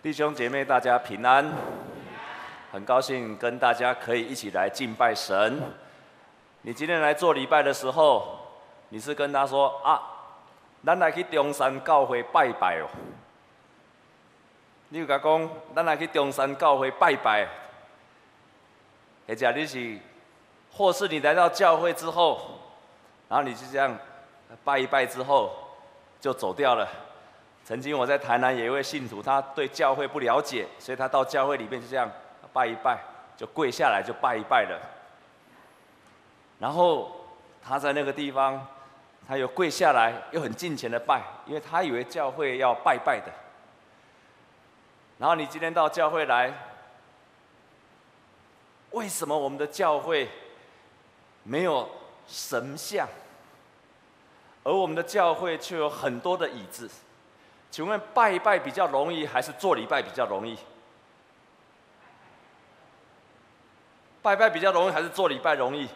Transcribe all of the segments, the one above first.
弟兄姐妹，大家平安，很高兴跟大家可以一起来敬拜神。你今天来做礼拜的时候，你是跟他说啊，咱来去中山教会拜拜哦。你有甲讲，咱来去中山教会拜拜，或者你是，或是你来到教会之后，然后你就这样拜一拜之后，就走掉了。曾经我在台南有一位信徒，他对教会不了解，所以他到教会里面就这样拜一拜，就跪下来就拜一拜了。然后他在那个地方，他又跪下来，又很敬虔的拜，因为他以为教会要拜拜的。然后你今天到教会来，为什么我们的教会没有神像，而我们的教会却有很多的椅子？请问拜一拜比较容易，还是做礼拜比较容易？拜拜比较容易，还是做礼拜容易？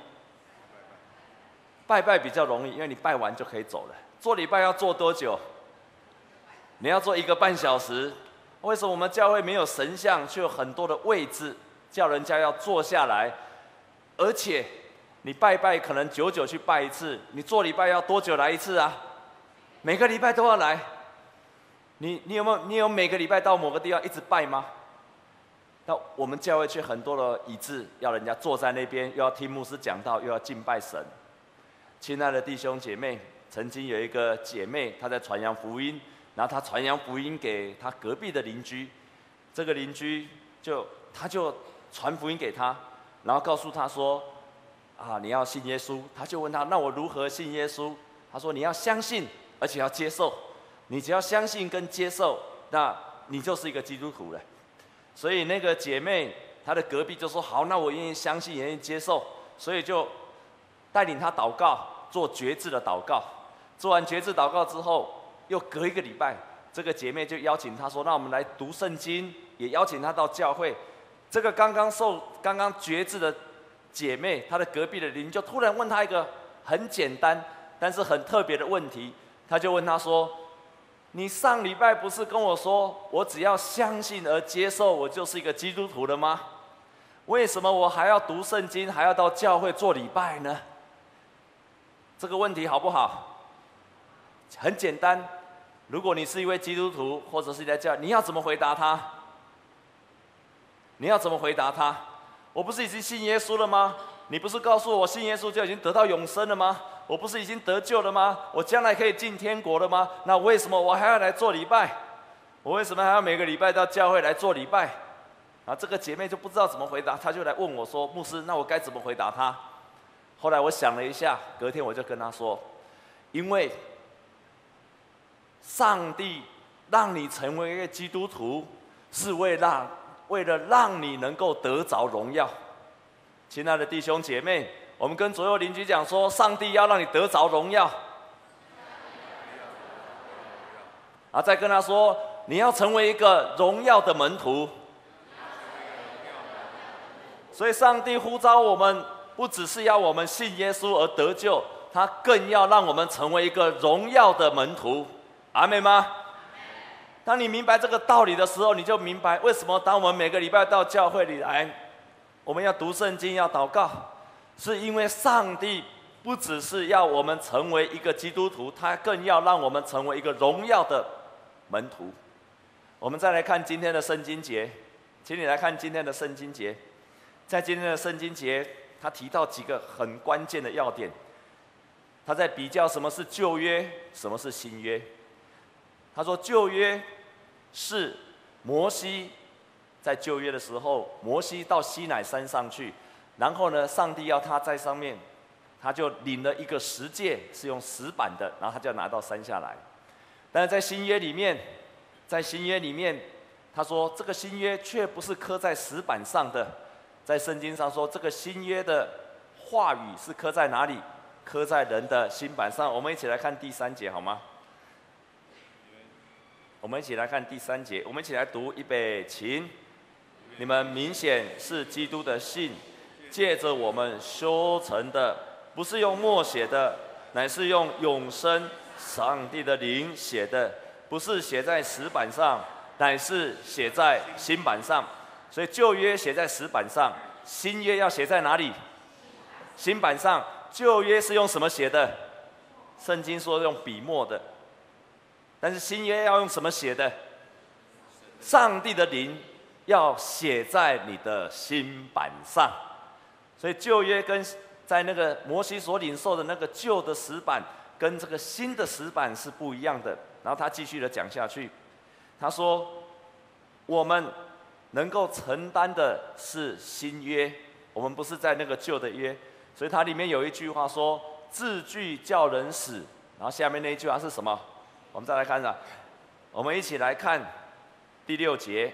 拜拜比较容易，因为你拜完就可以走了。做礼拜要做多久？你要做一个半小时。为什么我们教会没有神像，却有很多的位置，叫人家要坐下来？而且你拜拜可能久久去拜一次，你做礼拜要多久来一次啊？每个礼拜都要来。你你有没有你有每个礼拜到某个地方一直拜吗？那我们教会却很多的椅子，要人家坐在那边，又要听牧师讲道，又要敬拜神。亲爱的弟兄姐妹，曾经有一个姐妹，她在传扬福音，然后她传扬福音给她隔壁的邻居，这个邻居就他就传福音给她，然后告诉她说：啊，你要信耶稣。他就问她：那我如何信耶稣？她说：你要相信，而且要接受。你只要相信跟接受，那你就是一个基督徒了。所以那个姐妹，她的隔壁就说：“好，那我愿意相信，愿意接受。”所以就带领她祷告，做决志的祷告。做完决志祷告之后，又隔一个礼拜，这个姐妹就邀请她说：“那我们来读圣经，也邀请她到教会。”这个刚刚受、刚刚决志的姐妹，她的隔壁的邻居就突然问她一个很简单但是很特别的问题，她就问她说。你上礼拜不是跟我说，我只要相信而接受，我就是一个基督徒了吗？为什么我还要读圣经，还要到教会做礼拜呢？这个问题好不好？很简单，如果你是一位基督徒，或者是在教，你要怎么回答他？你要怎么回答他？我不是已经信耶稣了吗？你不是告诉我，我信耶稣就已经得到永生了吗？我不是已经得救了吗？我将来可以进天国了吗？那为什么我还要来做礼拜？我为什么还要每个礼拜到教会来做礼拜？啊，这个姐妹就不知道怎么回答，她就来问我说：“牧师，那我该怎么回答她？”后来我想了一下，隔天我就跟她说：“因为上帝让你成为一个基督徒，是为让为了让你能够得着荣耀。”亲爱的弟兄姐妹。我们跟左右邻居讲说，上帝要让你得着荣耀，啊，再跟他说，你要成为一个荣耀的门徒。所以，上帝呼召我们，不只是要我们信耶稣而得救，他更要让我们成为一个荣耀的门徒。阿妹吗？当你明白这个道理的时候，你就明白为什么当我们每个礼拜到教会里来，我们要读圣经，要祷告。是因为上帝不只是要我们成为一个基督徒，他更要让我们成为一个荣耀的门徒。我们再来看今天的圣经节，请你来看今天的圣经节。在今天的圣经节，他提到几个很关键的要点。他在比较什么是旧约，什么是新约。他说旧约是摩西在旧约的时候，摩西到西乃山上去。然后呢，上帝要他在上面，他就领了一个十戒，是用石板的，然后他就拿到山下来。但是在新约里面，在新约里面，他说这个新约却不是刻在石板上的，在圣经上说这个新约的话语是刻在哪里？刻在人的心板上。我们一起来看第三节好吗？我们一起来看第三节，我们一起来读预备，请你们明显是基督的信。借着我们修成的，不是用墨写的，乃是用永生上帝的灵写的，不是写在石板上，乃是写在新版上。所以旧约写在石板上，新约要写在哪里？新版上。旧约是用什么写的？圣经说用笔墨的，但是新约要用什么写的？上帝的灵要写在你的心板上，所以旧约跟在那个摩西所领受的那个旧的石板，跟这个新的石板是不一样的。然后他继续的讲下去，他说：“我们能够承担的是新约，我们不是在那个旧的约。”所以它里面有一句话说：“字句叫人死。”然后下面那一句话是什么？我们再来看一下，我们一起来看第六节。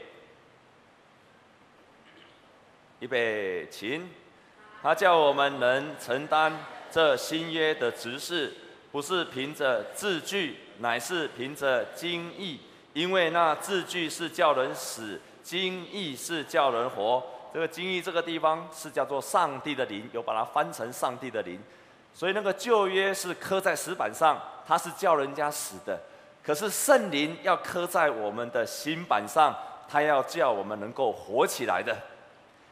预备，请。他叫我们能承担这新约的职事，不是凭着字句，乃是凭着经意。因为那字句是叫人死，经意是叫人活。这个经义这个地方是叫做上帝的灵，有把它翻成上帝的灵，所以那个旧约是刻在石板上，它是叫人家死的。可是圣灵要刻在我们的心板上，它要叫我们能够活起来的，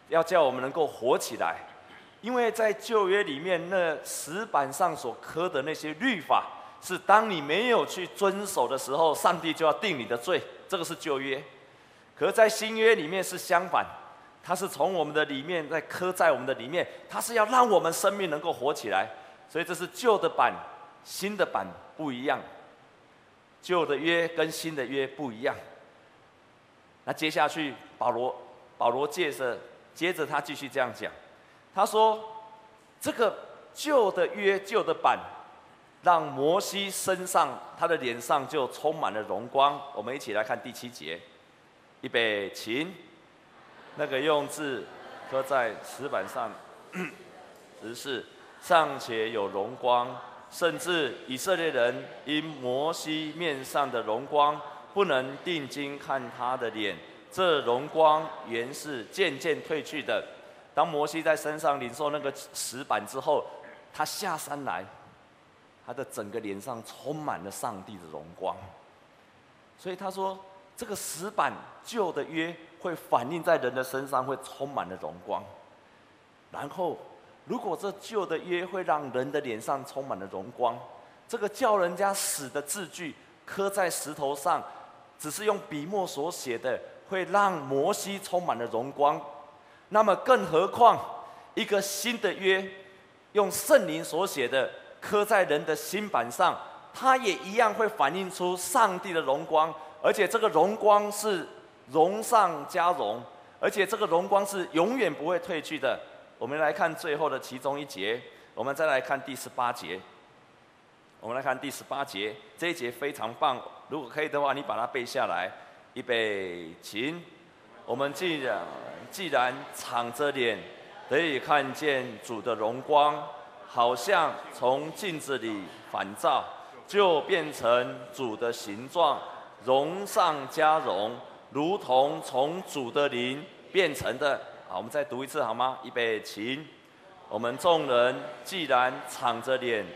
要叫我们能够活起来。因为在旧约里面，那石板上所刻的那些律法，是当你没有去遵守的时候，上帝就要定你的罪，这个是旧约。可在新约里面是相反。它是从我们的里面在刻在我们的里面，它是要让我们生命能够活起来，所以这是旧的版，新的版不一样，旧的约跟新的约不一样。那接下去保罗保罗接着接着他继续这样讲，他说这个旧的约旧的版，让摩西身上他的脸上就充满了荣光。我们一起来看第七节，预备，请。那个用字刻在石板上，只是尚且有荣光，甚至以色列人因摩西面上的荣光，不能定睛看他的脸。这荣光原是渐渐褪去的。当摩西在身上领受那个石板之后，他下山来，他的整个脸上充满了上帝的荣光。所以他说，这个石板旧的约。会反映在人的身上，会充满了荣光。然后，如果这旧的约会让人的脸上充满了荣光，这个叫人家死的字句刻在石头上，只是用笔墨所写的，会让摩西充满了荣光。那么，更何况一个新的约，用圣灵所写的刻在人的心板上，它也一样会反映出上帝的荣光，而且这个荣光是。荣上加荣，而且这个荣光是永远不会褪去的。我们来看最后的其中一节，我们再来看第十八节。我们来看第十八节，这一节非常棒。如果可以的话，你把它背下来。预备，请。我们既然既然敞着脸，得以看见主的荣光，好像从镜子里反照，就变成主的形状，荣上加荣。如同从主的灵变成的。好，我们再读一次好吗？预备，请。我们众人既然敞着脸，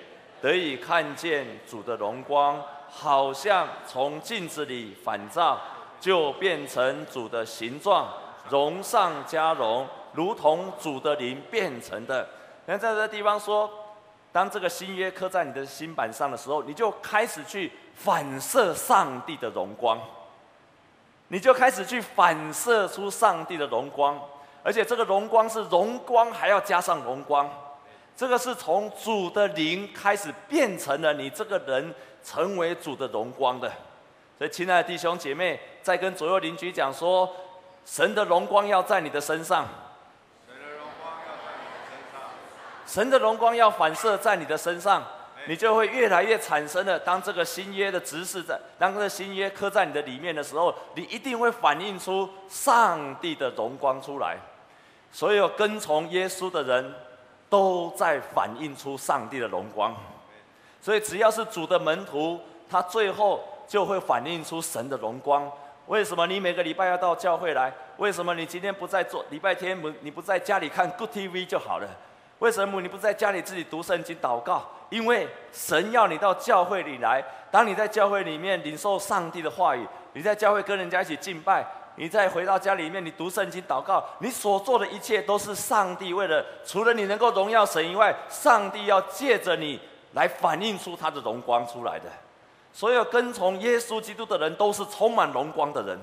得以看见主的荣光，好像从镜子里反照，就变成主的形状，荣上加荣，如同主的灵变成的。那在这地方说，当这个新约刻在你的心板上的时候，你就开始去反射上帝的荣光。你就开始去反射出上帝的荣光，而且这个荣光是荣光，还要加上荣光。这个是从主的灵开始变成了你这个人成为主的荣光的。所以，亲爱的弟兄姐妹，在跟左右邻居讲说，神的荣光要在你的身上。神的荣光要在你的身上。神的荣光要反射在你的身上。你就会越来越产生了。当这个新约的指示在，当这个新约刻在你的里面的时候，你一定会反映出上帝的荣光出来。所有跟从耶稣的人都在反映出上帝的荣光。所以只要是主的门徒，他最后就会反映出神的荣光。为什么你每个礼拜要到教会来？为什么你今天不在做礼拜天？不，你不在家里看 Good TV 就好了？为什么你不在家里自己读圣经祷告？因为神要你到教会里来，当你在教会里面领受上帝的话语，你在教会跟人家一起敬拜，你再回到家里面，你读圣经祷告，你所做的一切都是上帝为了，除了你能够荣耀神以外，上帝要借着你来反映出他的荣光出来的。所有跟从耶稣基督的人都是充满荣光的人，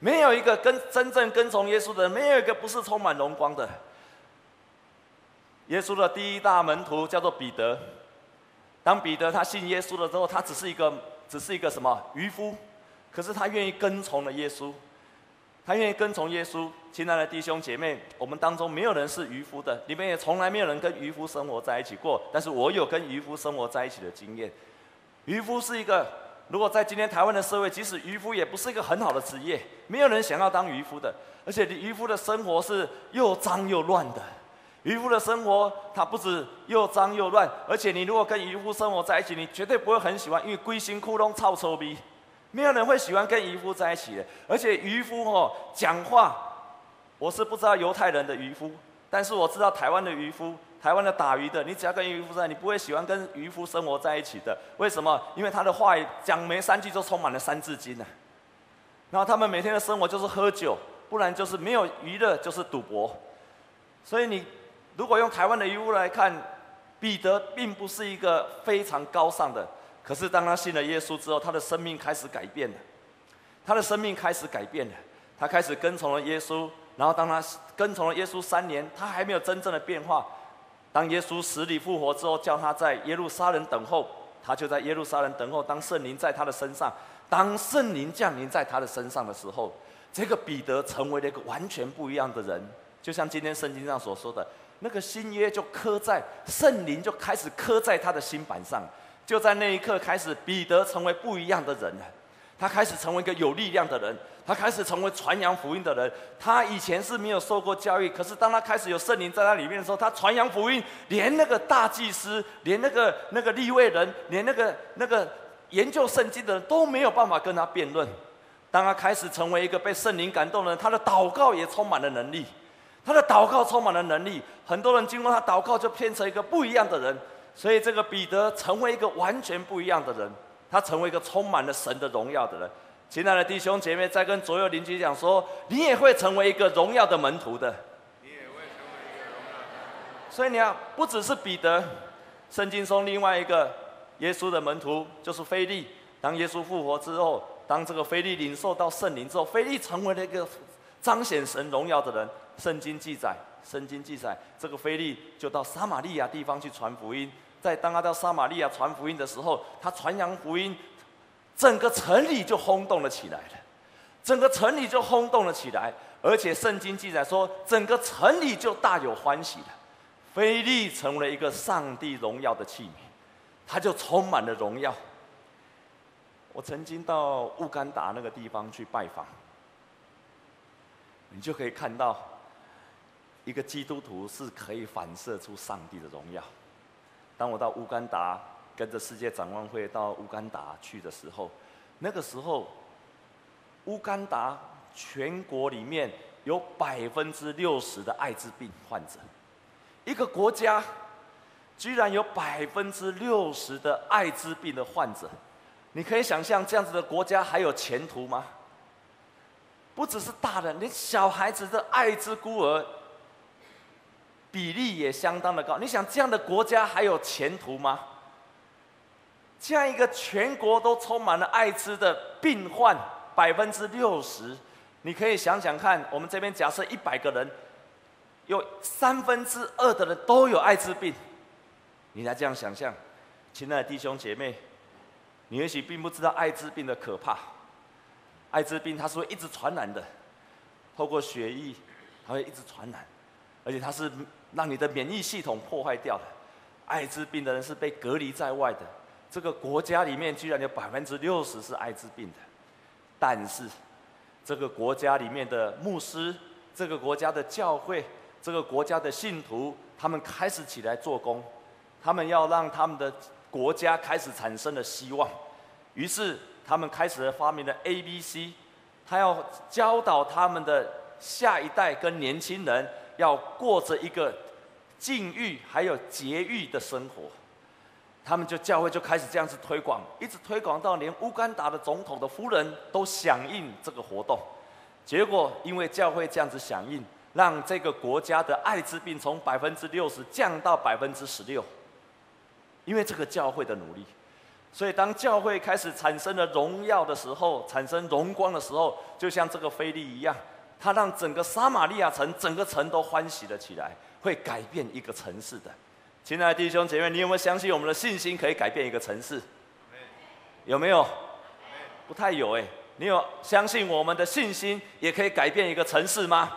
没有一个跟真正跟从耶稣的人，没有一个不是充满荣光的。耶稣的第一大门徒叫做彼得。当彼得他信耶稣了之后，他只是一个，只是一个什么渔夫，可是他愿意跟从了耶稣，他愿意跟从耶稣。亲爱的弟兄姐妹，我们当中没有人是渔夫的，你们也从来没有人跟渔夫生活在一起过。但是我有跟渔夫生活在一起的经验。渔夫是一个，如果在今天台湾的社会，即使渔夫也不是一个很好的职业，没有人想要当渔夫的，而且你渔夫的生活是又脏又乱的。渔夫的生活，他不止又脏又乱，而且你如果跟渔夫生活在一起，你绝对不会很喜欢，因为龟心窟窿臭臭逼，没有人会喜欢跟渔夫在一起的。而且渔夫哦讲话，我是不知道犹太人的渔夫，但是我知道台湾的渔夫，台湾的打鱼的，你只要跟渔夫在，你不会喜欢跟渔夫生活在一起的。为什么？因为他的话讲没三句就充满了三字经呢。然后他们每天的生活就是喝酒，不然就是没有娱乐，就是赌博。所以你。如果用台湾的渔夫来看，彼得并不是一个非常高尚的。可是当他信了耶稣之后，他的生命开始改变了。他的生命开始改变了，他开始跟从了耶稣。然后当他跟从了耶稣三年，他还没有真正的变化。当耶稣死里复活之后，叫他在耶路撒冷等候，他就在耶路撒冷等候。当圣灵在他的身上，当圣灵降临在他的身上的时候，这个彼得成为了一个完全不一样的人。就像今天圣经上所说的。那个新约就刻在圣灵就开始刻在他的心板上，就在那一刻开始，彼得成为不一样的人了。他开始成为一个有力量的人，他开始成为传扬福音的人。他以前是没有受过教育，可是当他开始有圣灵在他里面的时候，他传扬福音，连那个大祭司，连那个那个立位人，连那个那个研究圣经的人都没有办法跟他辩论。当他开始成为一个被圣灵感动的人，他的祷告也充满了能力。他的祷告充满了能力，很多人经过他祷告就变成一个不一样的人，所以这个彼得成为一个完全不一样的人，他成为一个充满了神的荣耀的人。亲爱的弟兄姐妹，在跟左右邻居讲说，你也会成为一个荣耀的门徒的。你也会成为一个荣耀。所以你要不只是彼得，圣经中另外一个耶稣的门徒就是腓利。当耶稣复活之后，当这个腓利领受到圣灵之后，腓利成为了一个彰显神荣耀的人。圣经记载，圣经记载，这个腓利就到撒玛利亚地方去传福音。在当他到撒玛利亚传福音的时候，他传扬福音，整个城里就轰动了起来了。整个城里就轰动了起来，而且圣经记载说，整个城里就大有欢喜了。菲利成为了一个上帝荣耀的器皿，他就充满了荣耀。我曾经到乌干达那个地方去拜访，你就可以看到。一个基督徒是可以反射出上帝的荣耀。当我到乌干达跟着世界展望会到乌干达去的时候，那个时候，乌干达全国里面有百分之六十的艾滋病患者。一个国家居然有百分之六十的艾滋病的患者，你可以想象这样子的国家还有前途吗？不只是大人，连小孩子的艾滋孤儿。比例也相当的高，你想这样的国家还有前途吗？这样一个全国都充满了艾滋的病患，百分之六十，你可以想想看，我们这边假设一百个人，有三分之二的人都有艾滋病，你来这样想象，亲爱的弟兄姐妹，你也许并不知道艾滋病的可怕，艾滋病它是会一直传染的，透过血液，它会一直传染，而且它是。让你的免疫系统破坏掉了，艾滋病的人是被隔离在外的。这个国家里面居然有百分之六十是艾滋病的，但是这个国家里面的牧师、这个国家的教会、这个国家的信徒，他们开始起来做工，他们要让他们的国家开始产生了希望。于是他们开始发明了 ABC，他要教导他们的下一代跟年轻人。要过着一个禁欲还有节欲的生活，他们就教会就开始这样子推广，一直推广到连乌干达的总统的夫人都响应这个活动。结果因为教会这样子响应，让这个国家的艾滋病从百分之六十降到百分之十六。因为这个教会的努力，所以当教会开始产生了荣耀的时候，产生荣光的时候，就像这个菲利一样，他让整个撒玛利亚城整个城都欢喜了起来，会改变一个城市的。亲爱的弟兄姐妹，你有没有相信我们的信心可以改变一个城市？有没有？不太有哎。你有相信我们的信心也可以改变一个城市吗？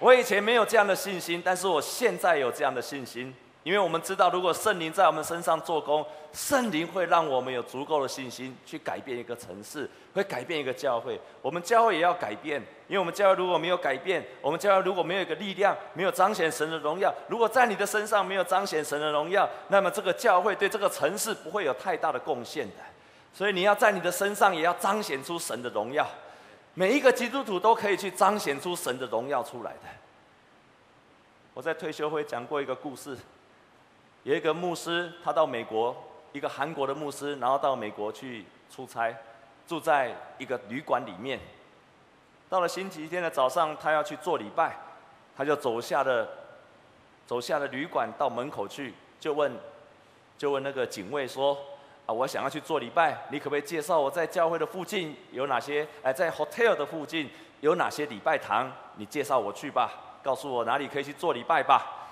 我以前没有这样的信心，但是我现在有这样的信心。因为我们知道，如果圣灵在我们身上做工，圣灵会让我们有足够的信心去改变一个城市，会改变一个教会。我们教会也要改变，因为我们教会如果没有改变，我们教会如果没有一个力量，没有彰显神的荣耀，如果在你的身上没有彰显神的荣耀，那么这个教会对这个城市不会有太大的贡献的。所以你要在你的身上也要彰显出神的荣耀，每一个基督徒都可以去彰显出神的荣耀出来的。我在退休会讲过一个故事。有一个牧师，他到美国，一个韩国的牧师，然后到美国去出差，住在一个旅馆里面。到了星期天的早上，他要去做礼拜，他就走下了，走下了旅馆到门口去，就问，就问那个警卫说：“啊，我想要去做礼拜，你可不可以介绍我在教会的附近有哪些？哎，在 hotel 的附近有哪些礼拜堂？你介绍我去吧，告诉我哪里可以去做礼拜吧。”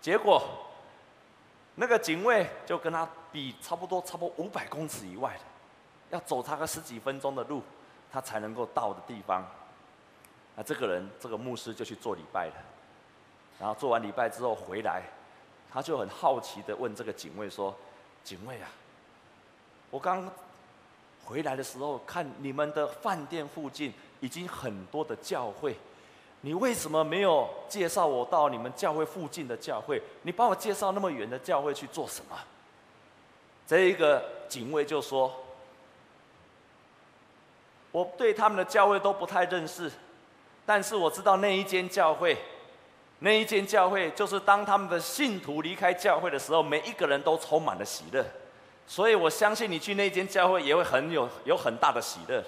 结果。那个警卫就跟他比，差不多差不多五百公尺以外的，要走他个十几分钟的路，他才能够到的地方。那这个人，这个牧师就去做礼拜了。然后做完礼拜之后回来，他就很好奇的问这个警卫说：“警卫啊，我刚回来的时候看你们的饭店附近已经很多的教会。”你为什么没有介绍我到你们教会附近的教会？你把我介绍那么远的教会去做什么？这一个警卫就说：“我对他们的教会都不太认识，但是我知道那一间教会，那一间教会就是当他们的信徒离开教会的时候，每一个人都充满了喜乐，所以我相信你去那间教会也会很有有很大的喜乐。”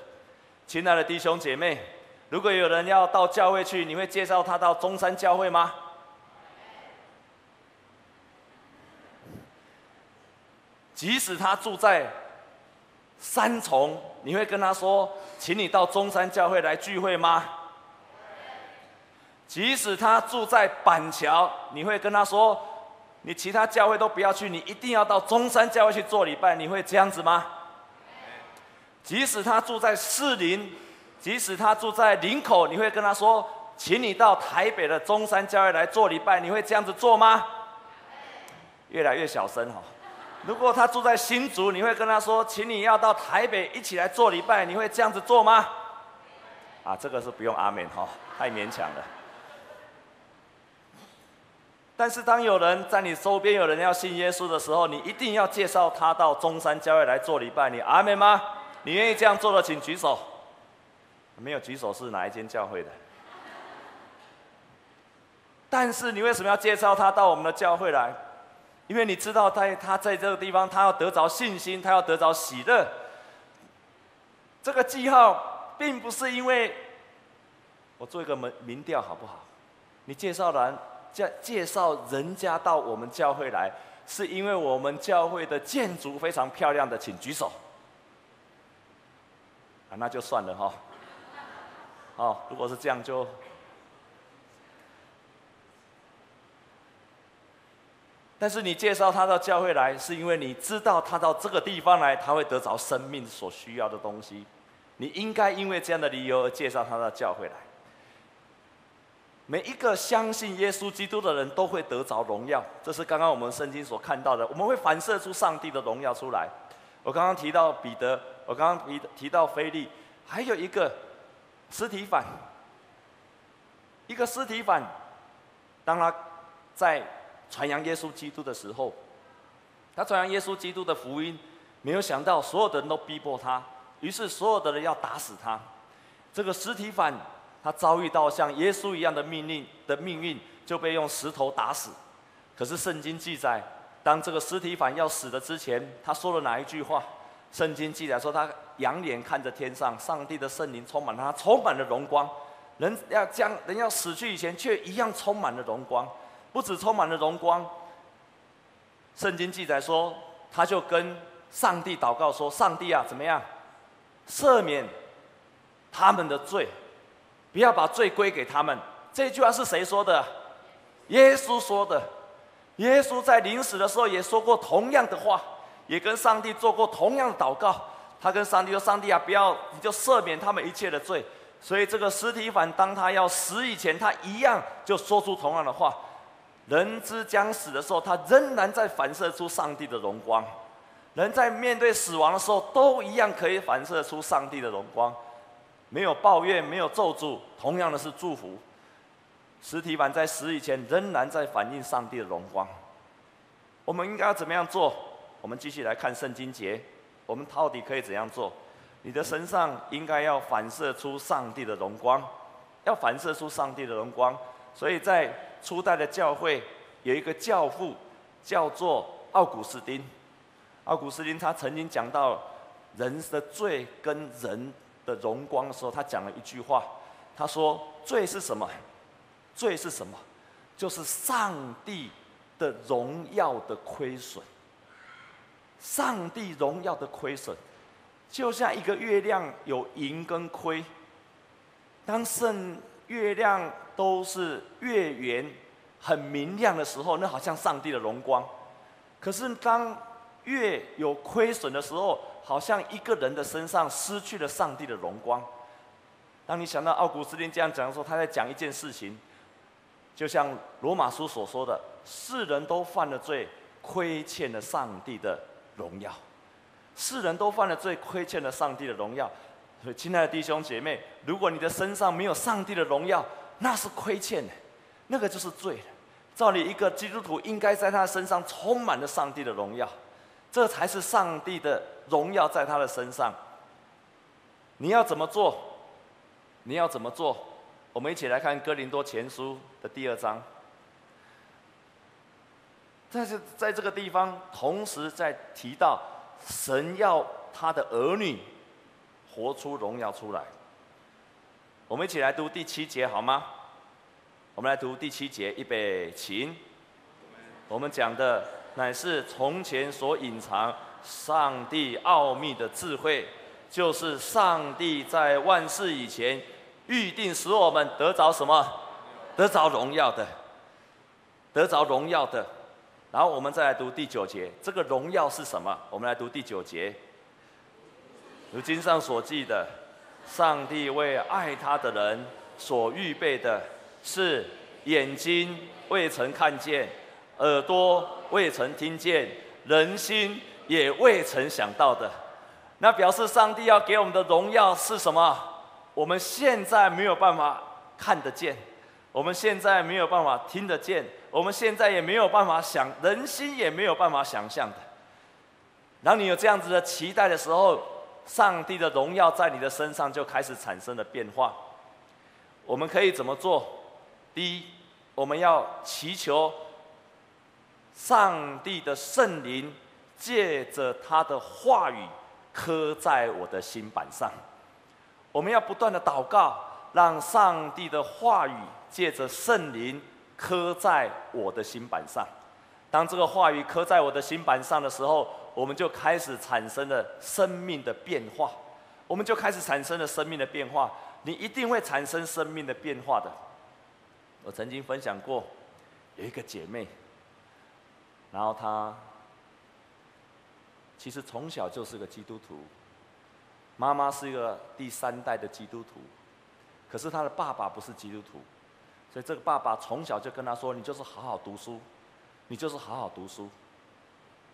亲爱的弟兄姐妹。如果有人要到教会去，你会介绍他到中山教会吗？即使他住在三重，你会跟他说，请你到中山教会来聚会吗？即使他住在板桥，你会跟他说，你其他教会都不要去，你一定要到中山教会去做礼拜，你会这样子吗？即使他住在士林。即使他住在林口，你会跟他说：“请你到台北的中山教会来做礼拜。”你会这样子做吗？越来越小声哈。如果他住在新竹，你会跟他说：“请你要到台北一起来做礼拜。”你会这样子做吗？啊，这个是不用阿门哈，太勉强了。但是当有人在你周边有人要信耶稣的时候，你一定要介绍他到中山教会来做礼拜。你阿门吗？你愿意这样做的，请举手。没有举手是哪一间教会的？但是你为什么要介绍他到我们的教会来？因为你知道在他在这个地方，他要得着信心，他要得着喜乐。这个记号并不是因为我做一个民民调好不好？你介绍人介介绍人家到我们教会来，是因为我们教会的建筑非常漂亮的，请举手。啊，那就算了哈。哦如果是这样就，但是你介绍他到教会来，是因为你知道他到这个地方来，他会得着生命所需要的东西。你应该因为这样的理由而介绍他到教会来。每一个相信耶稣基督的人都会得着荣耀，这是刚刚我们圣经所看到的。我们会反射出上帝的荣耀出来。我刚刚提到彼得，我刚刚提提到菲利，还有一个。尸体反，一个尸体反，当他在传扬耶稣基督的时候，他传扬耶稣基督的福音，没有想到所有的人都逼迫他，于是所有的人要打死他。这个尸体反，他遭遇到像耶稣一样的命令的命运，就被用石头打死。可是圣经记载，当这个尸体反要死的之前，他说了哪一句话？圣经记载说，他仰脸看着天上，上帝的圣灵充满他，充满了荣光。人要将人要死去以前，却一样充满了荣光。不止充满了荣光，圣经记载说，他就跟上帝祷告说：“上帝啊，怎么样？赦免他们的罪，不要把罪归给他们。”这句话是谁说的？耶稣说的。耶稣在临死的时候也说过同样的话，也跟上帝做过同样的祷告。他跟上帝说：“上帝啊，不要，你就赦免他们一切的罪。”所以这个司提反，当他要死以前，他一样就说出同样的话。人之将死的时候，他仍然在反射出上帝的荣光。人在面对死亡的时候，都一样可以反射出上帝的荣光，没有抱怨，没有咒诅，同样的是祝福。实体反在死以前，仍然在反映上帝的荣光。我们应该要怎么样做？我们继续来看圣经节，我们到底可以怎样做？你的身上应该要反射出上帝的荣光，要反射出上帝的荣光。所以在初代的教会有一个教父，叫做奥古斯丁。奥古斯丁他曾经讲到人的罪跟人的荣光的时候，他讲了一句话，他说：“罪是什么？罪是什么？就是上帝的荣耀的亏损。上帝荣耀的亏损，就像一个月亮有盈跟亏。当圣月亮都是月圆、很明亮的时候，那好像上帝的荣光。可是当月有亏损的时候，好像一个人的身上失去了上帝的荣光。当你想到奥古斯丁这样讲的时候，他在讲一件事情，就像罗马书所说的：世人都犯了罪，亏欠了上帝的荣耀。世人都犯了罪，亏欠了上帝的荣耀。所以，亲爱的弟兄姐妹，如果你的身上没有上帝的荣耀，那是亏欠的，那个就是罪。照理，一个基督徒应该在他身上充满了上帝的荣耀。这才是上帝的荣耀在他的身上。你要怎么做？你要怎么做？我们一起来看《哥林多前书》的第二章。但是在这个地方，同时在提到神要他的儿女活出荣耀出来。我们一起来读第七节好吗？我们来读第七节，预备起。我们讲的。乃是从前所隐藏上帝奥秘的智慧，就是上帝在万世以前预定使我们得着什么？得着荣耀的，得着荣耀的。然后我们再来读第九节，这个荣耀是什么？我们来读第九节。如经上所记的，上帝为爱他的人所预备的，是眼睛未曾看见。耳朵未曾听见，人心也未曾想到的，那表示上帝要给我们的荣耀是什么？我们现在没有办法看得见，我们现在没有办法听得见，我们现在也没有办法想，人心也没有办法想象的。当你有这样子的期待的时候，上帝的荣耀在你的身上就开始产生了变化。我们可以怎么做？第一，我们要祈求。上帝的圣灵借着他的话语刻在我的心板上。我们要不断的祷告，让上帝的话语借着圣灵刻在我的心板上。当这个话语刻在我的心板上的时候，我们就开始产生了生命的变化。我们就开始产生了生命的变化。你一定会产生生命的变化的。我曾经分享过，有一个姐妹。然后她其实从小就是个基督徒，妈妈是一个第三代的基督徒，可是她的爸爸不是基督徒，所以这个爸爸从小就跟他说：“你就是好好读书，你就是好好读书，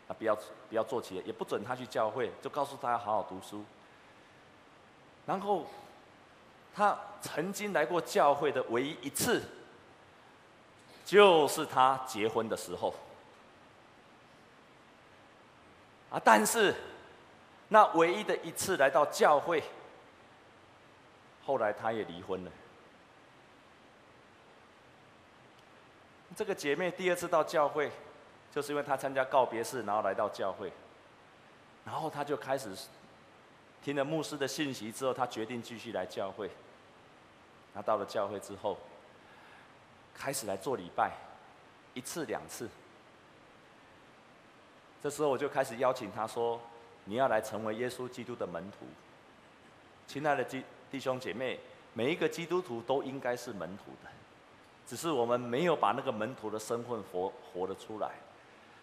啊，不要不要做企业，也不准他去教会，就告诉他要好好读书。”然后他曾经来过教会的唯一一次，就是他结婚的时候。啊！但是，那唯一的一次来到教会，后来他也离婚了。这个姐妹第二次到教会，就是因为她参加告别式，然后来到教会，然后她就开始听了牧师的信息之后，她决定继续来教会。他到了教会之后，开始来做礼拜，一次两次。这时候我就开始邀请他说：“你要来成为耶稣基督的门徒。”亲爱的弟弟兄姐妹，每一个基督徒都应该是门徒的，只是我们没有把那个门徒的身份活活了出来。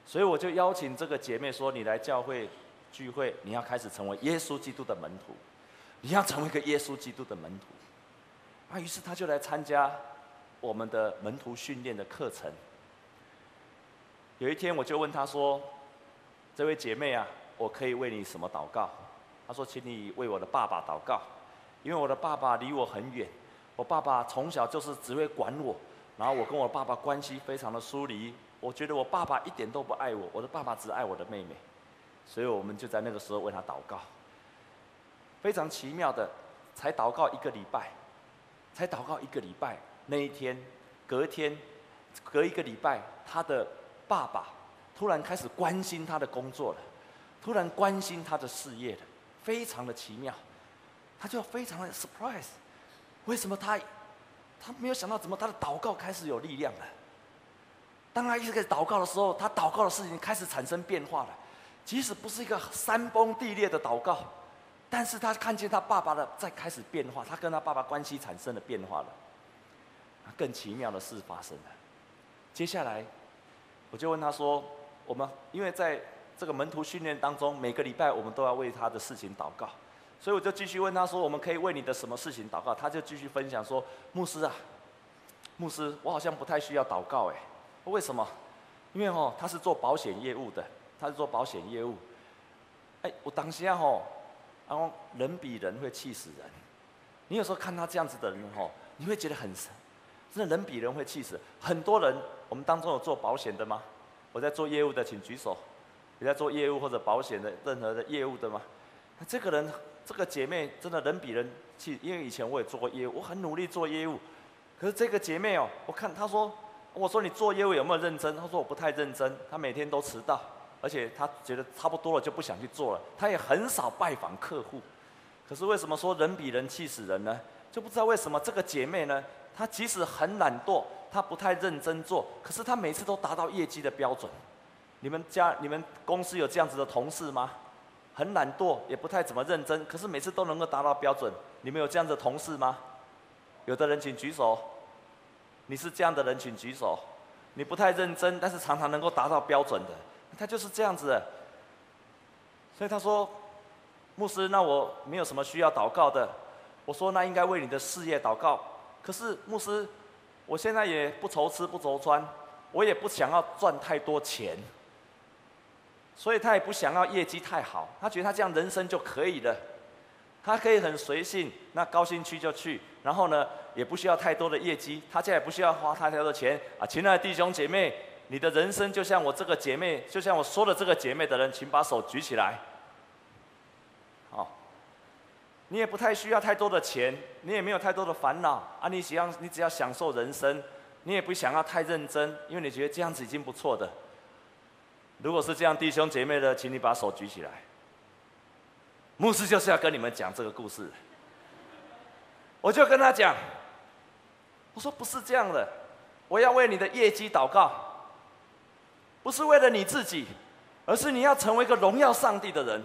所以我就邀请这个姐妹说：“你来教会聚会，你要开始成为耶稣基督的门徒，你要成为一个耶稣基督的门徒。”啊，于是她就来参加我们的门徒训练的课程。有一天我就问她说：“这位姐妹啊，我可以为你什么祷告？”她说：“请你为我的爸爸祷告，因为我的爸爸离我很远，我爸爸从小就是只会管我，然后我跟我爸爸关系非常的疏离。”我觉得我爸爸一点都不爱我，我的爸爸只爱我的妹妹，所以我们就在那个时候为他祷告。非常奇妙的，才祷告一个礼拜，才祷告一个礼拜，那一天，隔天，隔一个礼拜，他的爸爸突然开始关心他的工作了，突然关心他的事业了，非常的奇妙，他就非常的 surprise，为什么他，他没有想到怎么他的祷告开始有力量了。当他一直开始祷告的时候，他祷告的事情开始产生变化了。即使不是一个山崩地裂的祷告，但是他看见他爸爸的在开始变化，他跟他爸爸关系产生了变化了。更奇妙的事发生了。接下来，我就问他说：“我们因为在这个门徒训练当中，每个礼拜我们都要为他的事情祷告，所以我就继续问他说：‘我们可以为你的什么事情祷告？’他就继续分享说：‘牧师啊，牧师，我好像不太需要祷告，哎。’为什么？因为哦，他是做保险业务的，他是做保险业务。哎，我当下哦，然后人比人会气死人。你有时候看他这样子的人哦，你会觉得很神，真的人比人会气死。很多人，我们当中有做保险的吗？我在做业务的，请举手。有在做业务或者保险的任何的业务的吗？那这个人，这个姐妹真的人比人气，因为以前我也做过业务，我很努力做业务。可是这个姐妹哦，我看她说。我说你做业务有没有认真？她说我不太认真，她每天都迟到，而且她觉得差不多了就不想去做了。她也很少拜访客户。可是为什么说人比人气死人呢？就不知道为什么这个姐妹呢，她即使很懒惰，她不太认真做，可是她每次都达到业绩的标准。你们家、你们公司有这样子的同事吗？很懒惰，也不太怎么认真，可是每次都能够达到标准。你们有这样的同事吗？有的人请举手。你是这样的人，请举手。你不太认真，但是常常能够达到标准的，他就是这样子的。所以他说：“牧师，那我没有什么需要祷告的。”我说：“那应该为你的事业祷告。”可是牧师，我现在也不愁吃不愁穿，我也不想要赚太多钱，所以他也不想要业绩太好，他觉得他这样人生就可以了。他可以很随性，那高兴去就去，然后呢，也不需要太多的业绩，他家也不需要花太多的钱啊。亲爱的弟兄姐妹，你的人生就像我这个姐妹，就像我说的这个姐妹的人，请把手举起来。好，你也不太需要太多的钱，你也没有太多的烦恼啊。你只要你只要享受人生，你也不想要太认真，因为你觉得这样子已经不错的。如果是这样，弟兄姐妹的，请你把手举起来。牧师就是要跟你们讲这个故事，我就跟他讲，我说不是这样的，我要为你的业绩祷告，不是为了你自己，而是你要成为一个荣耀上帝的人，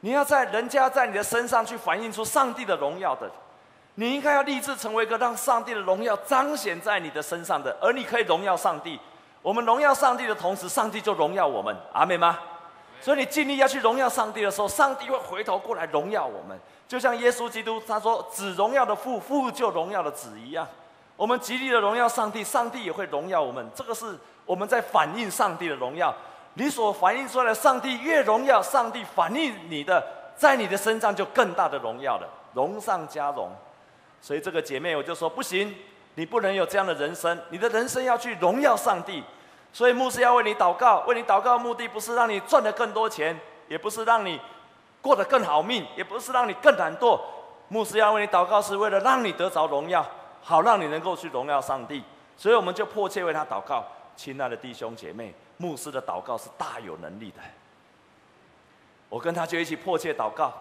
你要在人家在你的身上去反映出上帝的荣耀的，你应该要立志成为一个让上帝的荣耀彰显在你的身上的，而你可以荣耀上帝，我们荣耀上帝的同时，上帝就荣耀我们，阿们吗？所以你尽力要去荣耀上帝的时候，上帝会回头过来荣耀我们，就像耶稣基督他说：“子荣耀的父，父就荣耀的子一样。”我们极力的荣耀上帝，上帝也会荣耀我们。这个是我们在反映上帝的荣耀。你所反映出来的上帝越荣耀，上帝反映你的，在你的身上就更大的荣耀了，荣上加荣。所以这个姐妹我就说：不行，你不能有这样的人生，你的人生要去荣耀上帝。所以牧师要为你祷告，为你祷告的目的不是让你赚得更多钱，也不是让你过得更好命，也不是让你更懒惰。牧师要为你祷告，是为了让你得着荣耀，好让你能够去荣耀上帝。所以我们就迫切为他祷告。亲爱的弟兄姐妹，牧师的祷告是大有能力的。我跟他就一起迫切祷告。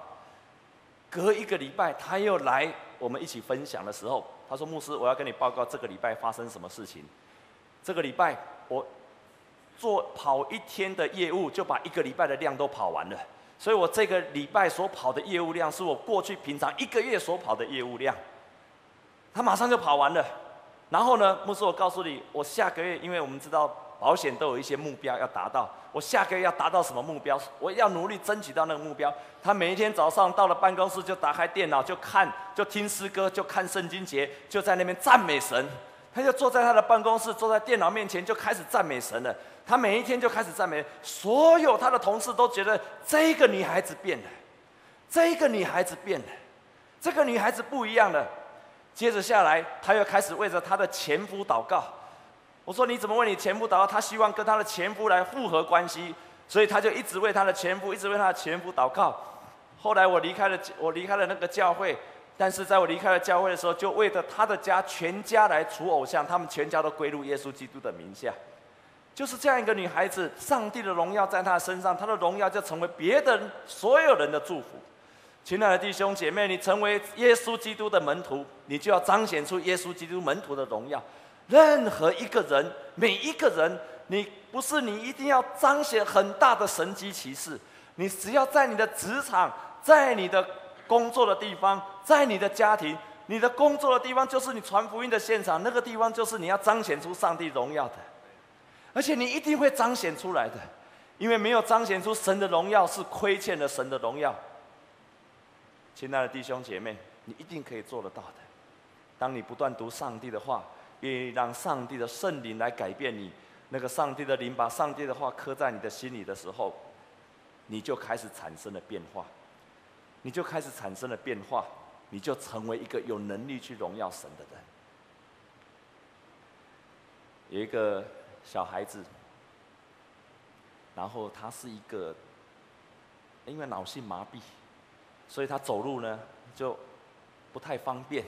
隔一个礼拜，他又来我们一起分享的时候，他说：“牧师，我要跟你报告这个礼拜发生什么事情。这个礼拜我做跑一天的业务，就把一个礼拜的量都跑完了。所以我这个礼拜所跑的业务量，是我过去平常一个月所跑的业务量。他马上就跑完了。然后呢，牧师，我告诉你，我下个月，因为我们知道。”保险都有一些目标要达到，我下个月要达到什么目标？我要努力争取到那个目标。他每一天早上到了办公室就打开电脑就看，就听诗歌，就看圣经节，就在那边赞美神。他就坐在他的办公室，坐在电脑面前就开始赞美神了。他每一天就开始赞美，所有他的同事都觉得这个女孩子变了，这个女孩子变了，这个女孩子不一样了。接着下来，他又开始为着他的前夫祷告。我说你怎么为你前夫祷告？他希望跟他的前夫来复合关系，所以他就一直为他的前夫，一直为他的前夫祷告。后来我离开了，我离开了那个教会，但是在我离开了教会的时候，就为着他的家全家来除偶像，他们全家都归入耶稣基督的名下。就是这样一个女孩子，上帝的荣耀在她身上，她的荣耀就成为别的所有人的祝福。亲爱的弟兄姐妹，你成为耶稣基督的门徒，你就要彰显出耶稣基督门徒的荣耀。任何一个人，每一个人，你不是你一定要彰显很大的神迹奇事，你只要在你的职场，在你的工作的地方，在你的家庭，你的工作的地方就是你传福音的现场，那个地方就是你要彰显出上帝荣耀的，而且你一定会彰显出来的，因为没有彰显出神的荣耀是亏欠了神的荣耀。亲爱的弟兄姐妹，你一定可以做得到的，当你不断读上帝的话。也让上帝的圣灵来改变你，那个上帝的灵把上帝的话刻在你的心里的时候，你就开始产生了变化，你就开始产生了变化，你就成为一个有能力去荣耀神的人。有一个小孩子，然后他是一个，因为脑性麻痹，所以他走路呢就不太方便，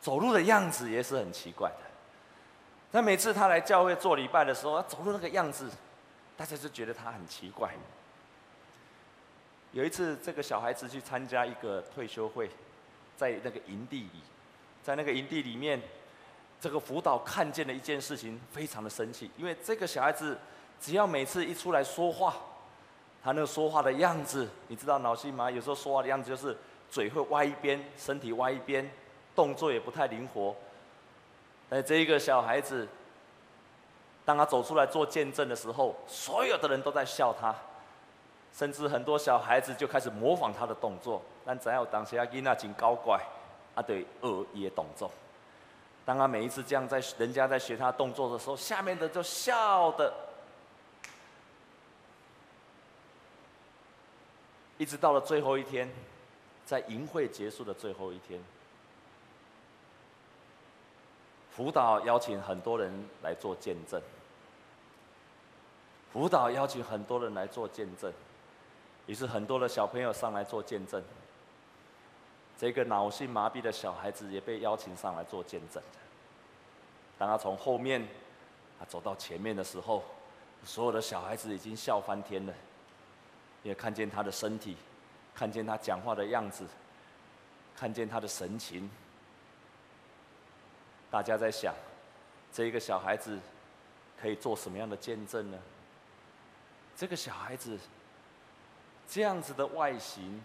走路的样子也是很奇怪的。但每次他来教会做礼拜的时候，他走路那个样子，大家就觉得他很奇怪。有一次，这个小孩子去参加一个退休会，在那个营地里，在那个营地里面，这个辅导看见了一件事情，非常的生气，因为这个小孩子只要每次一出来说话，他那个说话的样子，你知道脑性吗？有时候说话的样子就是嘴会歪一边，身体歪一边，动作也不太灵活。哎，这一个小孩子，当他走出来做见证的时候，所有的人都在笑他，甚至很多小孩子就开始模仿他的动作。但只要当时阿囡仔真搞怪，啊，对，恶也动作。当他每一次这样在人家在学他动作的时候，下面的就笑的，一直到了最后一天，在营会结束的最后一天。辅导邀请很多人来做见证。辅导邀请很多人来做见证，于是很多的小朋友上来做见证。这个脑性麻痹的小孩子也被邀请上来做见证。当他从后面他走到前面的时候，所有的小孩子已经笑翻天了，因为看见他的身体，看见他讲话的样子，看见他的神情。大家在想，这个小孩子可以做什么样的见证呢？这个小孩子这样子的外形，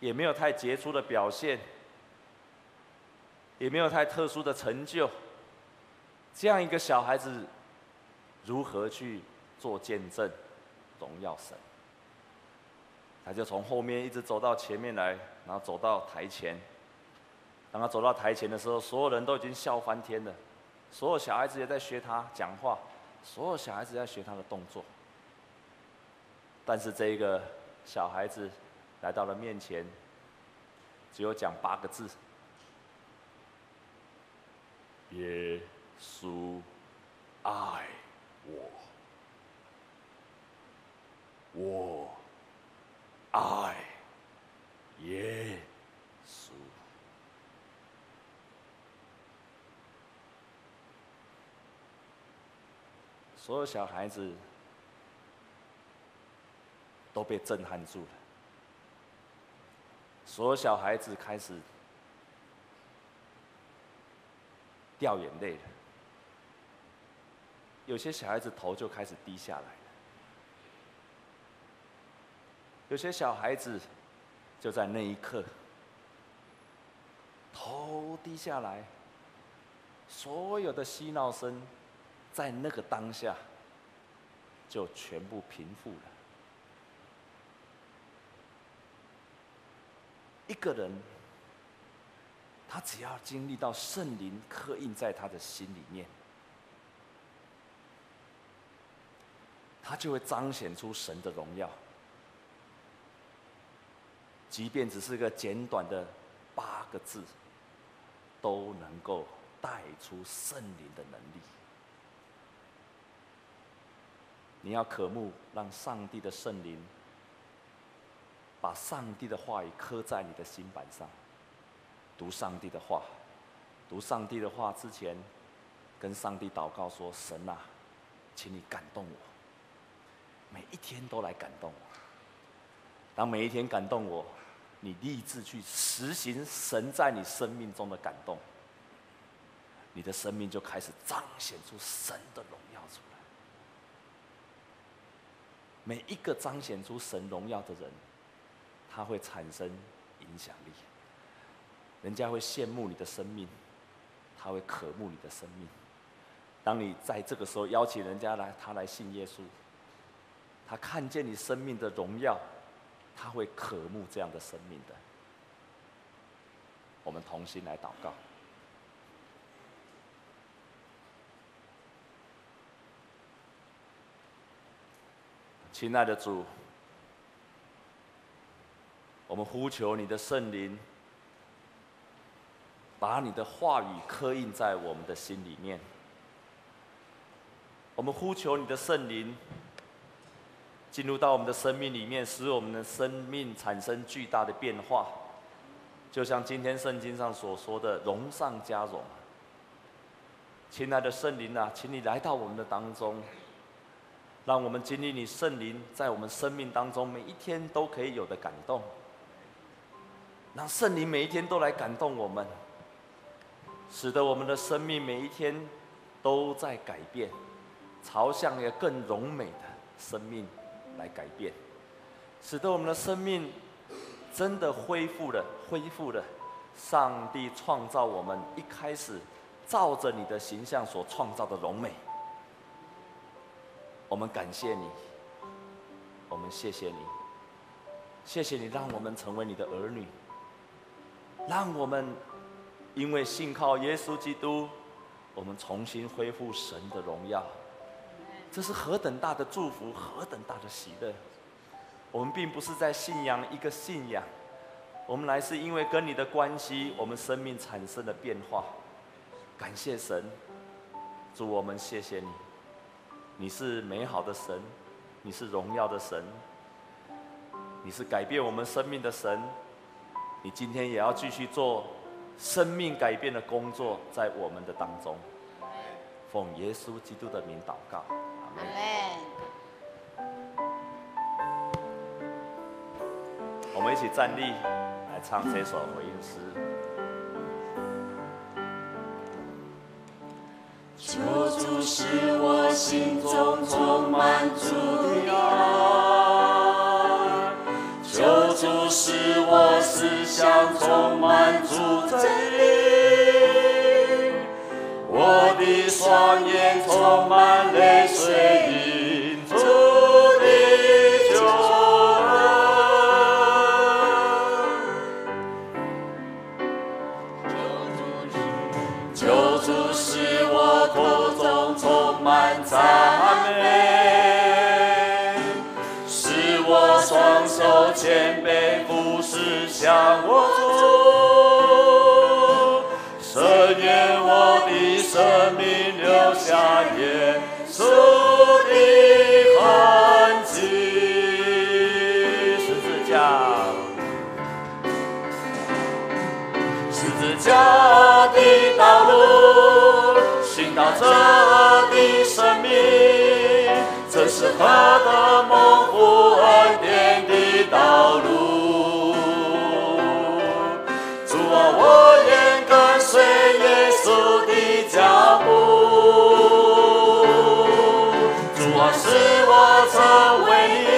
也没有太杰出的表现，也没有太特殊的成就。这样一个小孩子，如何去做见证，荣耀神？他就从后面一直走到前面来，然后走到台前。当他走到台前的时候，所有人都已经笑翻天了，所有小孩子也在学他讲话，所有小孩子在学他的动作。但是这一个小孩子来到了面前，只有讲八个字：耶稣爱我，我爱耶。所有小孩子都被震撼住了，所有小孩子开始掉眼泪了，有些小孩子头就开始低下来了，有些小孩子就在那一刻头低下来，所有的嬉闹声。在那个当下，就全部平复了。一个人，他只要经历到圣灵刻印在他的心里面，他就会彰显出神的荣耀。即便只是个简短的八个字，都能够带出圣灵的能力。你要渴慕，让上帝的圣灵把上帝的话语刻在你的心板上。读上帝的话，读上帝的话之前，跟上帝祷告说：“神啊，请你感动我，每一天都来感动我。当每一天感动我，你立志去实行神在你生命中的感动，你的生命就开始彰显出神的荣耀出来。”每一个彰显出神荣耀的人，他会产生影响力。人家会羡慕你的生命，他会渴慕你的生命。当你在这个时候邀请人家来，他来信耶稣，他看见你生命的荣耀，他会渴慕这样的生命的。我们同心来祷告。亲爱的主，我们呼求你的圣灵，把你的话语刻印在我们的心里面。我们呼求你的圣灵进入到我们的生命里面，使我们的生命产生巨大的变化，就像今天圣经上所说的“荣上加荣”。亲爱的圣灵啊，请你来到我们的当中。让我们经历你圣灵在我们生命当中每一天都可以有的感动，让圣灵每一天都来感动我们，使得我们的生命每一天都在改变，朝向一个更荣美的生命来改变，使得我们的生命真的恢复了，恢复了上帝创造我们一开始照着你的形象所创造的荣美。我们感谢你，我们谢谢你，谢谢你让我们成为你的儿女，让我们因为信靠耶稣基督，我们重新恢复神的荣耀。这是何等大的祝福，何等大的喜乐！我们并不是在信仰一个信仰，我们来是因为跟你的关系，我们生命产生了变化。感谢神，主我们谢谢你。你是美好的神，你是荣耀的神，你是改变我们生命的神。你今天也要继续做生命改变的工作，在我们的当中。奉耶稣基督的名祷告，阿门。我们一起站立，来唱这首回应诗。求主使我心中充满主的爱，求主使我思想充满主真理，我的双眼充满泪水。生命留下耶稣的痕迹十字架十字架的道路寻找着的生命这是他的梦不安点的道路。主啊我愿跟随耶稣的使我成为你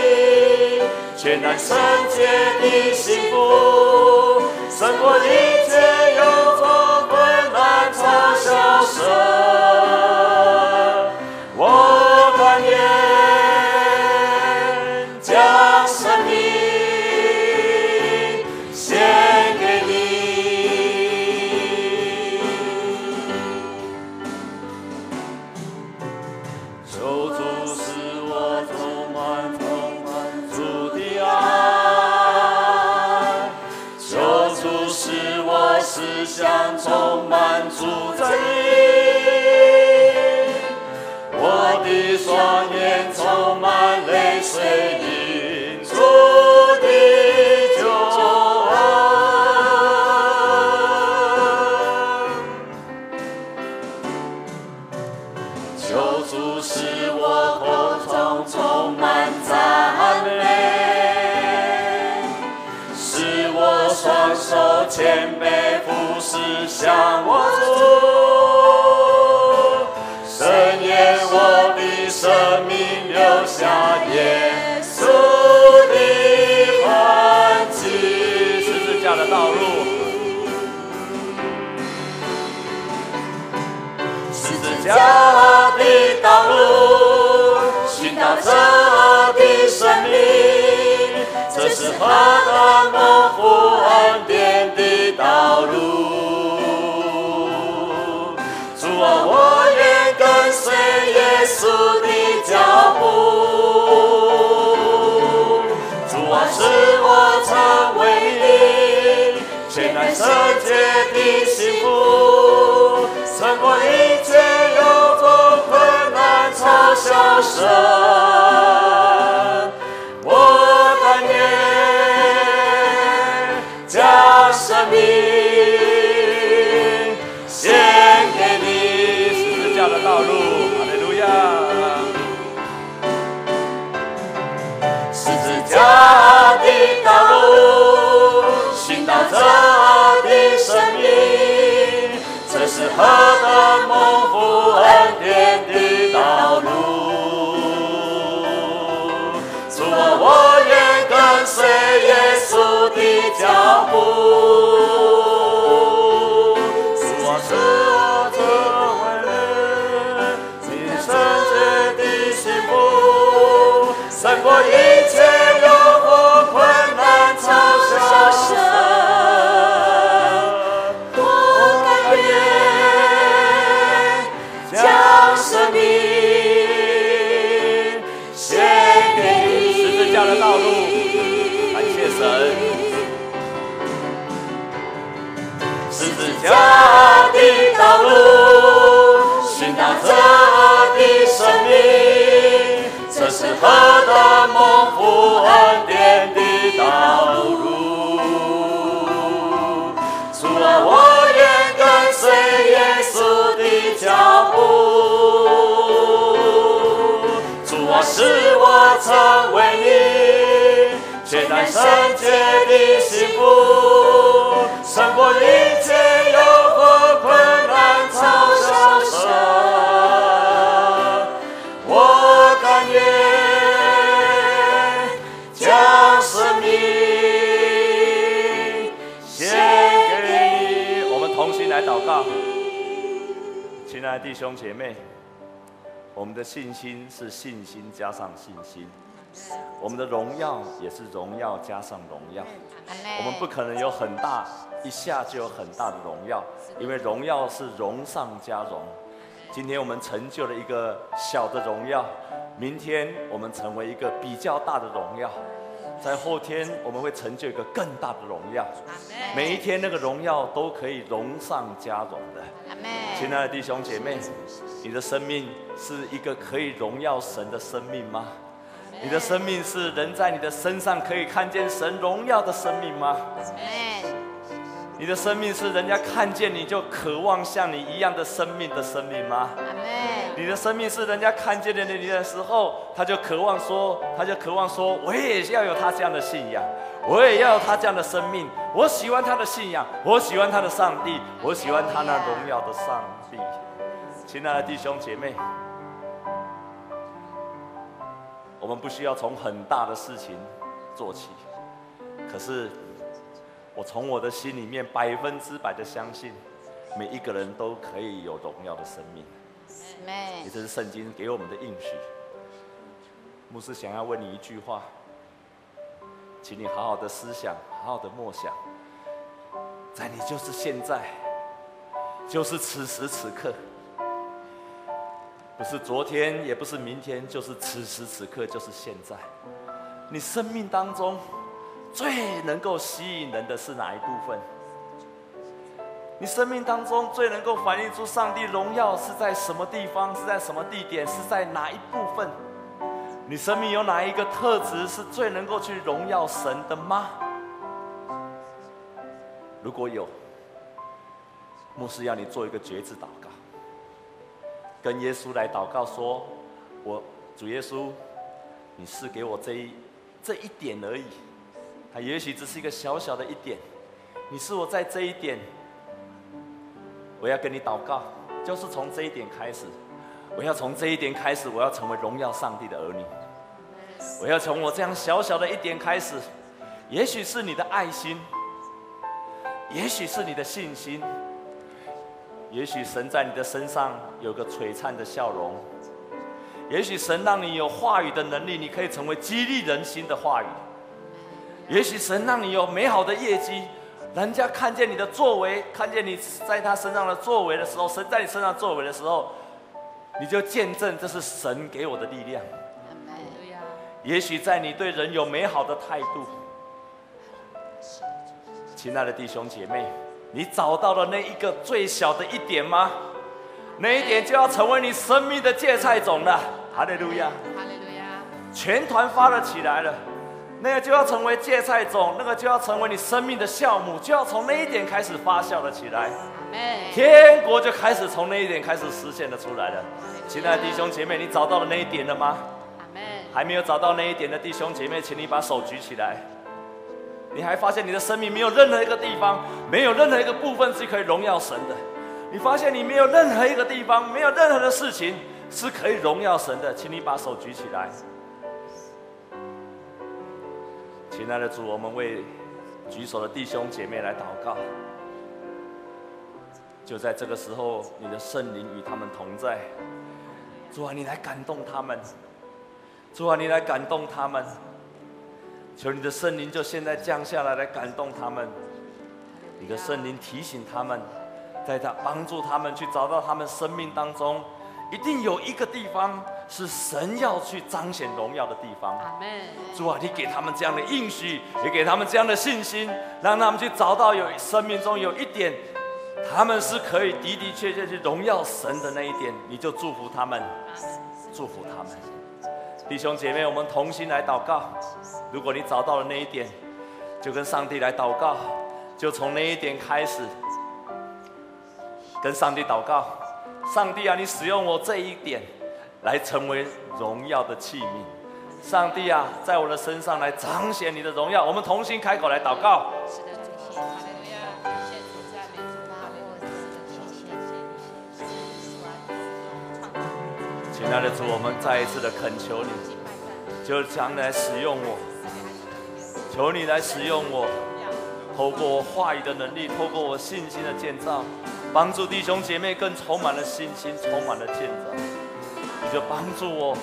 全然圣洁的幸福，胜过一切双手谦卑俯视向我主，深愿我的生命留下耶稣的痕迹。十字架的道路，十字架的道路，寻到这的生命，这是何等蒙福恩典的道路。主啊我愿跟随耶稣的脚步，主啊，使我成为你全然圣洁的幸福，胜过一切忧愁困难嘲笑声。何等蒙福恩典的道路，主啊，我愿跟随耶稣的脚步，主啊，使我成为人，今生的幸福，胜过一切路，寻到这的生命，这是何等蒙福恩典的道路。主啊，我愿跟随耶稣的脚步，主啊，使我成为你全然圣洁的幸福，胜过一切。诱惑、困爱的弟兄姐妹，我们的信心是信心加上信心，我们的荣耀也是荣耀加上荣耀。我们不可能有很大一下就有很大的荣耀，因为荣耀是荣上加荣。今天我们成就了一个小的荣耀，明天我们成为一个比较大的荣耀。在后天，我们会成就一个更大的荣耀。每一天，那个荣耀都可以荣上加荣的。亲爱的弟兄姐妹，你的生命是一个可以荣耀神的生命吗？你的生命是人在你的身上可以看见神荣耀的生命吗？你的生命是人家看见你就渴望像你一样的生命的生命吗？你的生命是人家看见了你的时候，他就渴望说，他就渴望说，我也要有他这样的信仰，我也要有他这样的生命。我喜欢他的信仰，我喜欢他的上帝，我喜欢他那荣耀的上帝。亲爱的弟兄姐妹，我们不需要从很大的事情做起。可是，我从我的心里面百分之百的相信，每一个人都可以有荣耀的生命。也这是圣经给我们的应许。牧师想要问你一句话，请你好好的思想，好好的默想，在你就是现在，就是此时此刻，不是昨天，也不是明天，就是此时此刻，就是现在。你生命当中最能够吸引人的是哪一部分？你生命当中最能够反映出上帝荣耀是在什么地方？是在什么地点？是在哪一部分？你生命有哪一个特质是最能够去荣耀神的吗？如果有，牧师要你做一个决志祷告，跟耶稣来祷告说：“我主耶稣，你赐给我这一这一点而已，它也许只是一个小小的一点，你是我在这一点，我要跟你祷告，就是从这一点开始，我要从这一点开始，我要成为荣耀上帝的儿女。”我要从我这样小小的一点开始，也许是你的爱心，也许是你的信心，也许神在你的身上有个璀璨的笑容，也许神让你有话语的能力，你可以成为激励人心的话语，也许神让你有美好的业绩，人家看见你的作为，看见你在他身上的作为的时候，神在你身上作为的时候，你就见证这是神给我的力量。也许在你对人有美好的态度，亲爱的弟兄姐妹，你找到了那一个最小的一点吗？那一点就要成为你生命的芥菜种了。哈利路亚，哈利路亚，全团发了起来了，那个就要成为芥菜种，那个就要成为你生命的酵母，就要从那一点开始发酵了起来。天国就开始从那一点开始实现了出来了。亲爱的弟兄姐妹，你找到了那一点了吗？还没有找到那一点的弟兄姐妹，请你把手举起来。你还发现你的生命没有任何一个地方，没有任何一个部分是可以荣耀神的。你发现你没有任何一个地方，没有任何的事情是可以荣耀神的，请你把手举起来。亲爱的主，我们为举手的弟兄姐妹来祷告。就在这个时候，你的圣灵与他们同在。主啊，你来感动他们。主啊，你来感动他们，求你的圣灵就现在降下来，来感动他们。你的圣灵提醒他们，在他帮助他们去找到他们生命当中，一定有一个地方是神要去彰显荣耀的地方。主啊，你给他们这样的应许，也给他们这样的信心，让他们去找到有生命中有一点，他们是可以的的确确去荣耀神的那一点，你就祝福他们，祝福他们。弟兄姐妹，我们同心来祷告。如果你找到了那一点，就跟上帝来祷告，就从那一点开始跟上帝祷告。上帝啊，你使用我这一点来成为荣耀的器皿。上帝啊，在我的身上来彰显你的荣耀。我们同心开口来祷告是的谢谢。亲爱的主，我们再一次的恳求你，就将来使用我，求你来使用我，透过我话语的能力，透过我信心的建造，帮助弟兄姐妹更充满了信心，充满了建造。你就帮助我，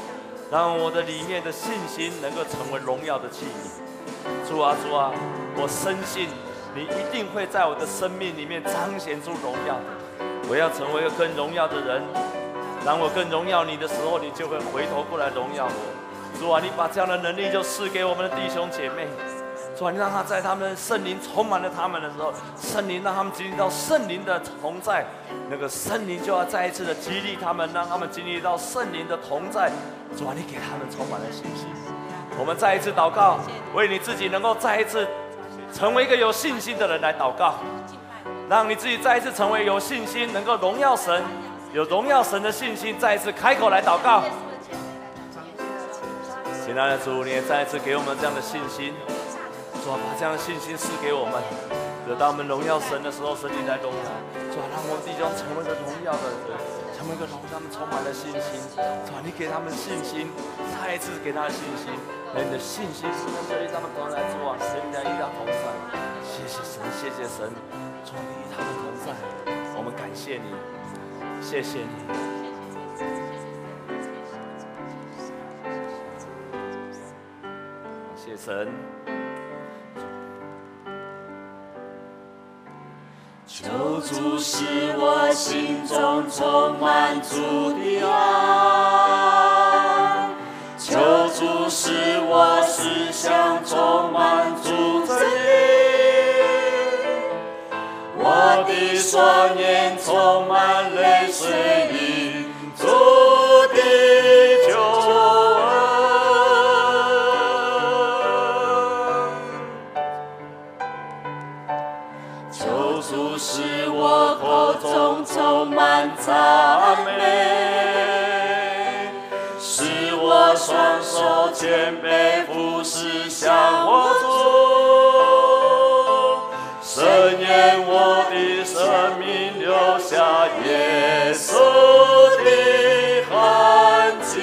让我的里面的信心能够成为荣耀的器皿。主啊主啊，我深信你一定会在我的生命里面彰显出荣耀。我要成为一个更荣耀的人。当我更荣耀你的时候，你就会回头过来荣耀我。主啊，你把这样的能力就赐给我们的弟兄姐妹。主啊，你让他在他们圣灵充满了他们的时候，圣灵让他们经历到圣灵的同在，那个圣灵就要再一次的激励他们，让他们经历到圣灵的同在。主啊，你给他们充满了信心。我们再一次祷告，为你自己能够再一次成为一个有信心的人来祷告，让你自己再一次成为有信心，能够荣耀神。有荣耀神的信心，再一次开口来祷告。亲爱的主，你也再一次给我们这样的信心，主啊，把这样的信心赐给我们。得到我们荣耀神的时候，神你在荣耀。主啊，让我们弟兄成为了荣耀的人，成为一个让他们充满了信心，主啊，你给他们信心，再一次给他信心，让你的信心是能够与他们同在，主啊，神在与他同在，谢谢神，谢谢神，主你与他们同在，我们感谢你，谢谢你，谢谢神。求主使我心中充满主的爱，求主使我思想充满主真的双眼充满泪水的主的救。充满赞美，使我双手谦卑俯视向我主，生命留下耶稣的痕迹，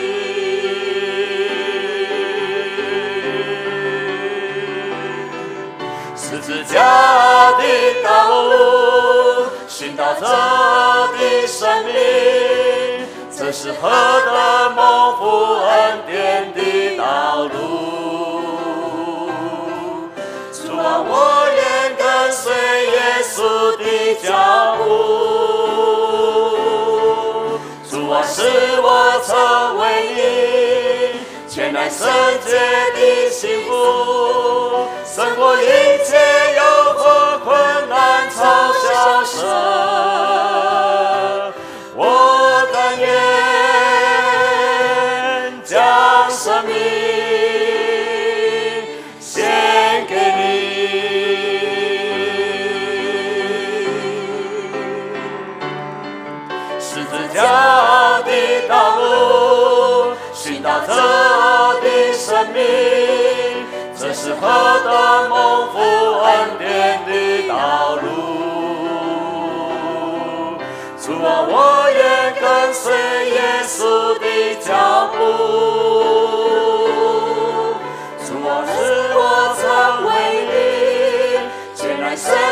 十字架的道路。寻到这的生命，这是何等蒙福恩典的道路。主啊，我随耶稣的脚步。主啊，使我成为你全然圣洁的幸福，胜过一切诱惑困难嘲笑声到达蒙福恩典的道路，主啊，我也跟随耶稣的脚步，主啊，使我成为你全然圣。